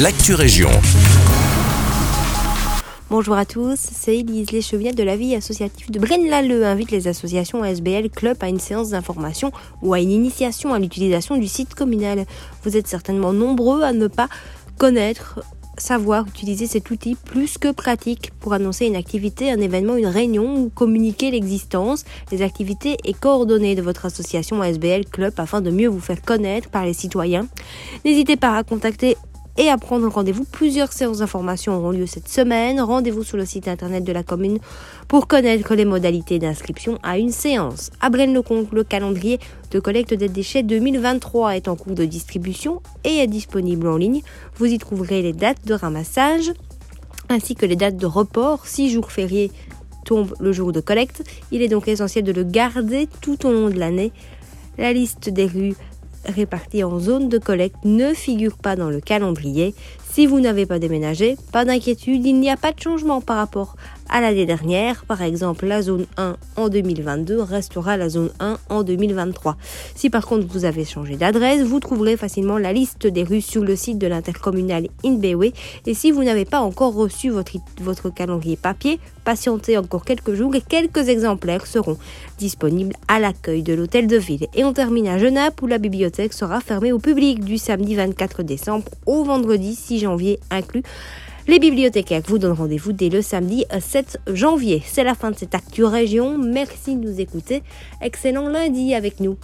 l'actu région. Bonjour à tous, c'est Elise Lecheviel de la vie associative de Braine-l'Alleud invite les associations SBL Club à une séance d'information ou à une initiation à l'utilisation du site communal. Vous êtes certainement nombreux à ne pas connaître savoir utiliser cet outil plus que pratique pour annoncer une activité, un événement, une réunion ou communiquer l'existence, les activités et coordonnées de votre association SBL Club afin de mieux vous faire connaître par les citoyens. N'hésitez pas à contacter et à prendre rendez-vous. Plusieurs séances d'information auront lieu cette semaine. Rendez-vous sur le site internet de la commune pour connaître les modalités d'inscription à une séance. À Braine-le-Comte, le calendrier de collecte des déchets 2023 est en cours de distribution et est disponible en ligne. Vous y trouverez les dates de ramassage ainsi que les dates de report. Six jours fériés tombent le jour de collecte. Il est donc essentiel de le garder tout au long de l'année. La liste des rues répartis en zone de collecte ne figurent pas dans le calendrier. Si vous n'avez pas déménagé, pas d'inquiétude, il n'y a pas de changement par rapport à l'année dernière. Par exemple, la zone 1 en 2022 restera la zone 1 en 2023. Si par contre vous avez changé d'adresse, vous trouverez facilement la liste des rues sur le site de l'intercommunal Inbewe. Et si vous n'avez pas encore reçu votre, votre calendrier papier, patientez encore quelques jours et quelques exemplaires seront disponibles à l'accueil de l'hôtel de ville. Et on termine à Genappe où la bibliothèque sera fermée au public du samedi 24 décembre au vendredi 6 janvier inclus. Les bibliothécaires vous donnent rendez-vous dès le samedi 7 janvier. C'est la fin de cette Actu Région. Merci de nous écouter. Excellent lundi avec nous.